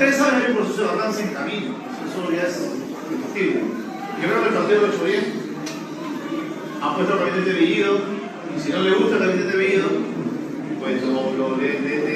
ustedes saben, hay un proceso de avance en camino. Eso ya es indiscutible. Yo creo que el partido lo ha hecho bien. Ha puesto el gabinete Bellido. Y si no le gusta el gabinete Bellido, pues lo, lo, le, le,